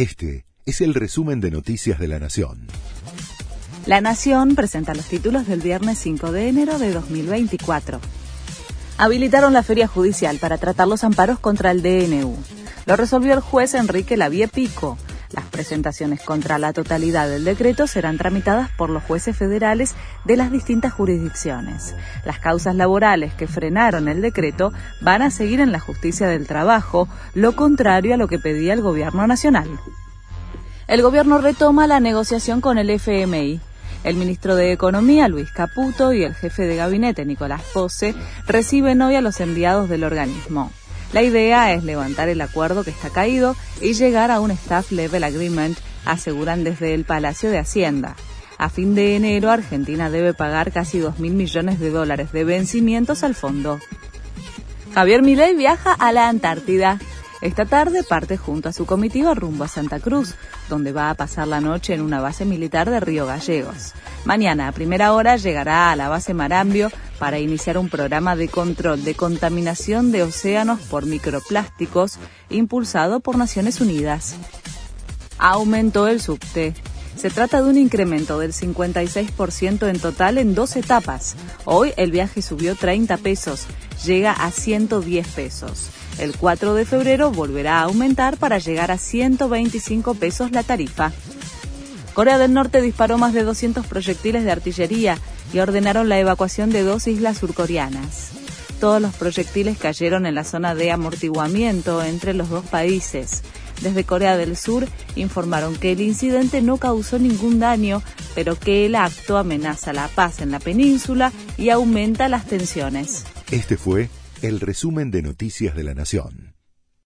Este es el resumen de Noticias de la Nación. La Nación presenta los títulos del viernes 5 de enero de 2024. Habilitaron la feria judicial para tratar los amparos contra el DNU. Lo resolvió el juez Enrique Lavie Pico. Las presentaciones contra la totalidad del decreto serán tramitadas por los jueces federales de las distintas jurisdicciones. Las causas laborales que frenaron el decreto van a seguir en la justicia del trabajo, lo contrario a lo que pedía el gobierno nacional. El gobierno retoma la negociación con el FMI. El ministro de Economía, Luis Caputo, y el jefe de gabinete, Nicolás Pose, reciben hoy a los enviados del organismo. La idea es levantar el acuerdo que está caído y llegar a un Staff Level Agreement, aseguran desde el Palacio de Hacienda. A fin de enero, Argentina debe pagar casi 2.000 millones de dólares de vencimientos al fondo. Javier Milei viaja a la Antártida. Esta tarde parte junto a su comitiva rumbo a Santa Cruz, donde va a pasar la noche en una base militar de Río Gallegos. Mañana a primera hora llegará a la base Marambio para iniciar un programa de control de contaminación de océanos por microplásticos impulsado por Naciones Unidas. Aumentó el subte. Se trata de un incremento del 56% en total en dos etapas. Hoy el viaje subió 30 pesos, llega a 110 pesos. El 4 de febrero volverá a aumentar para llegar a 125 pesos la tarifa. Corea del Norte disparó más de 200 proyectiles de artillería y ordenaron la evacuación de dos islas surcoreanas. Todos los proyectiles cayeron en la zona de amortiguamiento entre los dos países. Desde Corea del Sur informaron que el incidente no causó ningún daño, pero que el acto amenaza la paz en la península y aumenta las tensiones. Este fue el resumen de Noticias de la Nación.